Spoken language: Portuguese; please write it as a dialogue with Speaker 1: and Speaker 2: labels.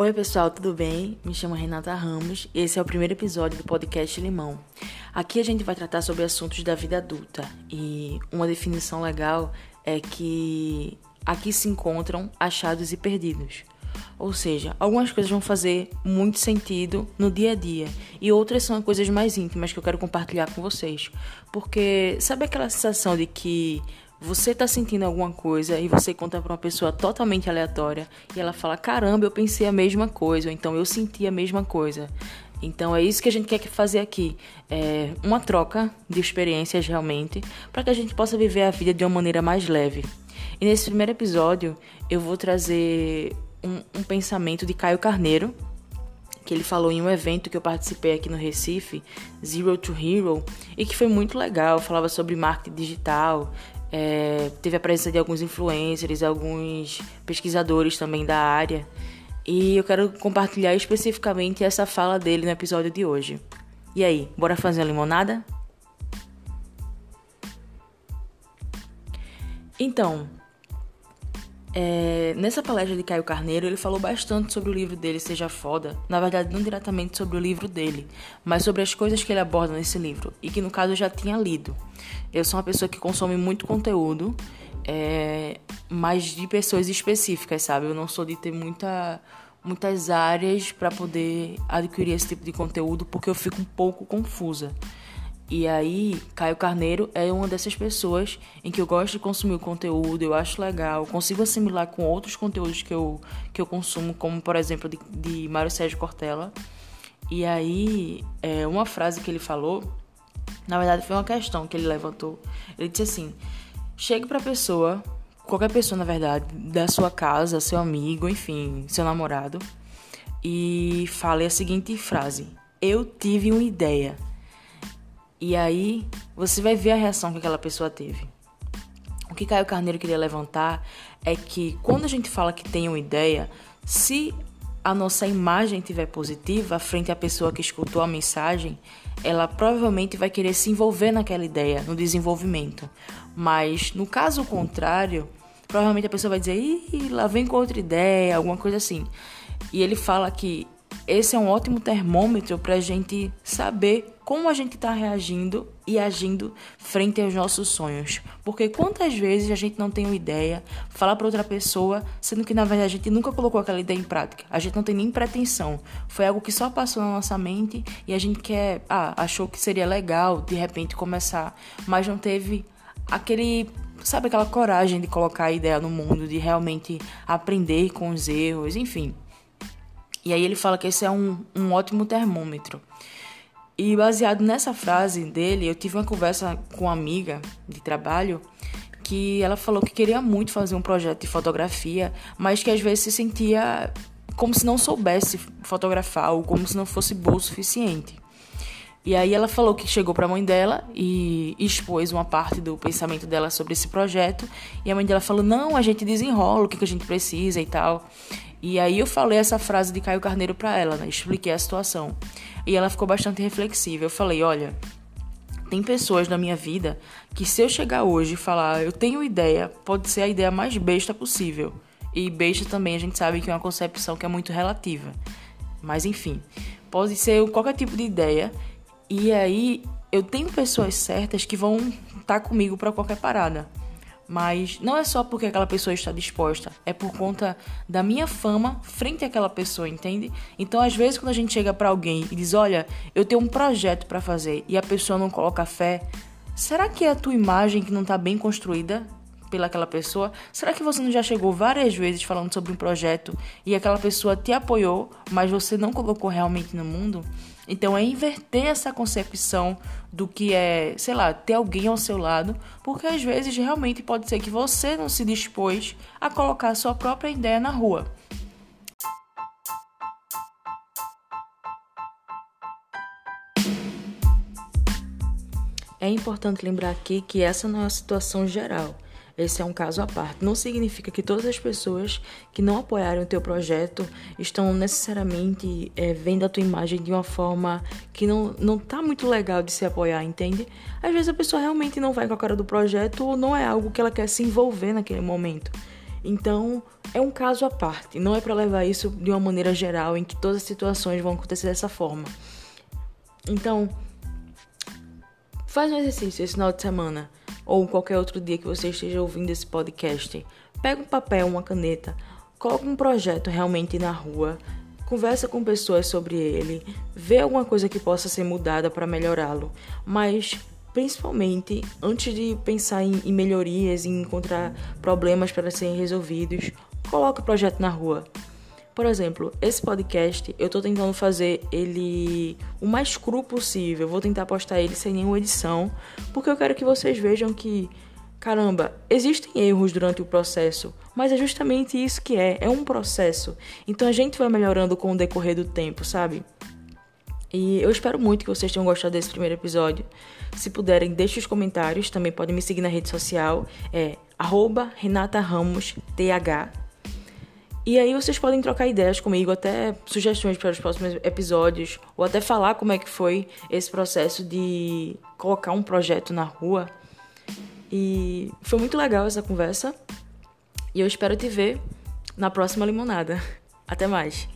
Speaker 1: Oi, pessoal, tudo bem? Me chamo Renata Ramos e esse é o primeiro episódio do podcast Limão. Aqui a gente vai tratar sobre assuntos da vida adulta e uma definição legal é que aqui se encontram achados e perdidos. Ou seja, algumas coisas vão fazer muito sentido no dia a dia e outras são coisas mais íntimas que eu quero compartilhar com vocês. Porque sabe aquela sensação de que você tá sentindo alguma coisa e você conta para uma pessoa totalmente aleatória e ela fala: "Caramba, eu pensei a mesma coisa", ou então eu senti a mesma coisa. Então é isso que a gente quer fazer aqui, é uma troca de experiências realmente, para que a gente possa viver a vida de uma maneira mais leve. E nesse primeiro episódio eu vou trazer um, um pensamento de Caio Carneiro, que ele falou em um evento que eu participei aqui no Recife, Zero to Hero, e que foi muito legal. Falava sobre marketing digital, é, teve a presença de alguns influencers, alguns pesquisadores também da área. E eu quero compartilhar especificamente essa fala dele no episódio de hoje. E aí, bora fazer uma limonada? Então, é, nessa palestra de Caio Carneiro, ele falou bastante sobre o livro dele, Seja Foda. Na verdade, não diretamente sobre o livro dele, mas sobre as coisas que ele aborda nesse livro, e que no caso eu já tinha lido. Eu sou uma pessoa que consome muito conteúdo, é, mas de pessoas específicas, sabe? Eu não sou de ter muita, muitas áreas para poder adquirir esse tipo de conteúdo, porque eu fico um pouco confusa. E aí, Caio Carneiro é uma dessas pessoas em que eu gosto de consumir o conteúdo, eu acho legal, consigo assimilar com outros conteúdos que eu, que eu consumo, como por exemplo de, de Mário Sérgio Cortella. E aí, é, uma frase que ele falou, na verdade foi uma questão que ele levantou. Ele disse assim: chegue pra pessoa, qualquer pessoa na verdade, da sua casa, seu amigo, enfim, seu namorado, e fale a seguinte frase: Eu tive uma ideia. E aí você vai ver a reação que aquela pessoa teve. O que Caio Carneiro queria levantar é que quando a gente fala que tem uma ideia, se a nossa imagem estiver positiva frente à pessoa que escutou a mensagem, ela provavelmente vai querer se envolver naquela ideia, no desenvolvimento. Mas no caso contrário, provavelmente a pessoa vai dizer, ih, lá vem com outra ideia, alguma coisa assim. E ele fala que esse é um ótimo termômetro para a gente saber como a gente está reagindo e agindo frente aos nossos sonhos. Porque quantas vezes a gente não tem uma ideia, fala para outra pessoa, sendo que na verdade a gente nunca colocou aquela ideia em prática. A gente não tem nem pretensão. Foi algo que só passou na nossa mente e a gente quer, ah, achou que seria legal de repente começar, mas não teve aquele sabe aquela coragem de colocar a ideia no mundo, de realmente aprender com os erros, enfim. E aí ele fala que esse é um, um ótimo termômetro. E baseado nessa frase dele, eu tive uma conversa com uma amiga de trabalho que ela falou que queria muito fazer um projeto de fotografia, mas que às vezes se sentia como se não soubesse fotografar ou como se não fosse boa o suficiente. E aí ela falou que chegou para a mãe dela e expôs uma parte do pensamento dela sobre esse projeto. E a mãe dela falou: "Não, a gente desenrola o que, que a gente precisa e tal". E aí eu falei essa frase de Caio Carneiro para ela, né? Expliquei a situação. E ela ficou bastante reflexiva. Eu falei: "Olha, tem pessoas na minha vida que se eu chegar hoje e falar, eu tenho ideia, pode ser a ideia mais besta possível. E besta também a gente sabe que é uma concepção que é muito relativa. Mas enfim, pode ser qualquer tipo de ideia. E aí eu tenho pessoas certas que vão estar tá comigo para qualquer parada. Mas não é só porque aquela pessoa está disposta, é por conta da minha fama frente àquela pessoa, entende? Então, às vezes, quando a gente chega para alguém e diz: Olha, eu tenho um projeto para fazer e a pessoa não coloca fé, será que é a tua imagem que não está bem construída pelaquela pessoa? Será que você não já chegou várias vezes falando sobre um projeto e aquela pessoa te apoiou, mas você não colocou realmente no mundo? Então é inverter essa concepção do que é, sei lá, ter alguém ao seu lado, porque às vezes realmente pode ser que você não se dispôs a colocar a sua própria ideia na rua. É importante lembrar aqui que essa não é a situação geral. Esse é um caso à parte. Não significa que todas as pessoas que não apoiarem o teu projeto estão necessariamente é, vendo a tua imagem de uma forma que não, não tá muito legal de se apoiar, entende? Às vezes a pessoa realmente não vai com a cara do projeto ou não é algo que ela quer se envolver naquele momento. Então, é um caso à parte, não é para levar isso de uma maneira geral em que todas as situações vão acontecer dessa forma. Então, faz um exercício esse final de semana ou qualquer outro dia que você esteja ouvindo esse podcast. Pega um papel, uma caneta, coloca um projeto realmente na rua, conversa com pessoas sobre ele, vê alguma coisa que possa ser mudada para melhorá-lo, mas principalmente antes de pensar em, em melhorias, em encontrar problemas para serem resolvidos, coloque o projeto na rua. Por exemplo, esse podcast eu estou tentando fazer ele o mais cru possível. Vou tentar postar ele sem nenhuma edição, porque eu quero que vocês vejam que, caramba, existem erros durante o processo, mas é justamente isso que é, é um processo. Então a gente vai melhorando com o decorrer do tempo, sabe? E eu espero muito que vocês tenham gostado desse primeiro episódio. Se puderem, deixe os comentários. Também podem me seguir na rede social. É arroba Renata Ramos TH. E aí vocês podem trocar ideias comigo, até sugestões para os próximos episódios, ou até falar como é que foi esse processo de colocar um projeto na rua. E foi muito legal essa conversa. E eu espero te ver na próxima limonada. Até mais.